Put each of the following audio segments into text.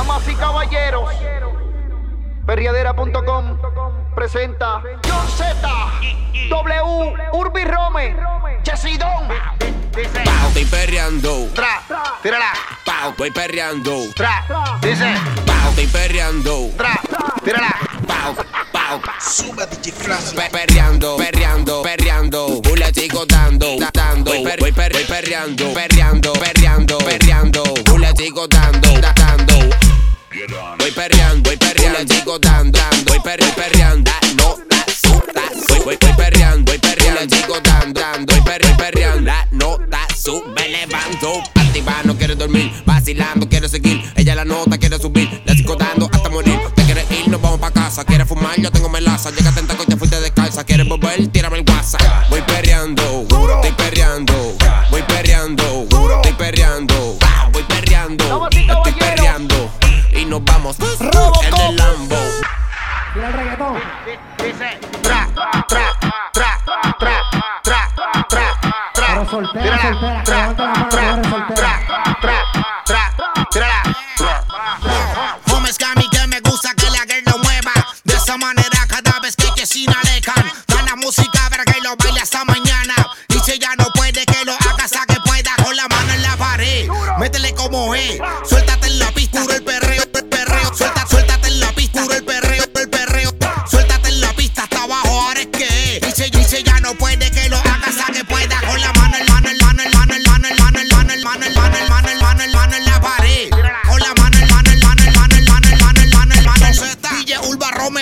Damas y caballeros, perriadera.com presenta John Z, W, Urbi Rome, Chesidón. Pau, estoy perreando. tra, tírala, Pau, estoy perreando. tra, dice, Pau, estoy perreando. tra, tírala. Pau, pau. Suma DJ Flash. Pe- perreando, perreando, perreando. Hule sigo dando, da- dando. Voy, per- voy per- voy perreando, perreando, perreando, perreando. Hule sigo dando, da- dando. Voy perreando, voy perreando, sigo dando, dando. Voy per- voy perreando, da- no, da- su- da- su. Voy, voy perreando, voy perreando, sigo dando, dando. Voy per- voy perreando, da- no, da- su. Me levanto, activa, no quiero dormir. Vacilando, quiero seguir. Ella la nota, quiere subir. Le sigo dando hasta morir. Te quieres ir, nos vamos pa' casa. Quieres fumar, yo tengo melaza. Llega en taco, ya fuiste descalza. Quieres volver, tírame el WhatsApp. Voy el Lambo. Mira el reggaetón. Dice, tra, tra, tra, tra, tra, tra, tra. Pero soltera, soltera, que tra, tra, que eres soltera. tra, tra, tra, tírala. Homes Gami que me gusta que la girl lo mueva. De esa manera cada vez que que sin alejan. Da la música para que lo baile hasta mañana. Y si ella no puede que lo haga hasta que pueda con la mano en la pared. Métele como es. Suéltate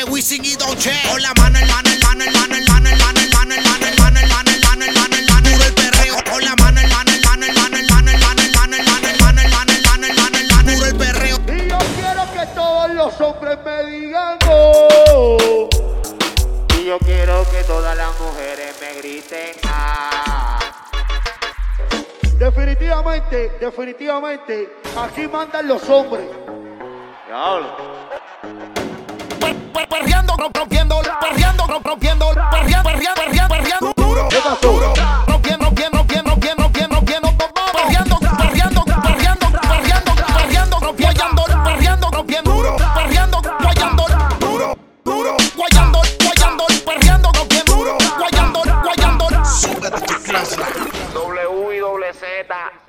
Rome, Wisin y. Con la mano, la mano, yo quiero que todos los hombres me digan oh. Y yo quiero que todas las mujeres me griten ah. Definitivamente, definitivamente, aquí mandan los hombres rompiendo, perreando, rompiendo, perreando, duro, duro, duro, guayando, duro, duro, guayando, guayando, guayando, guayando, W y W Z.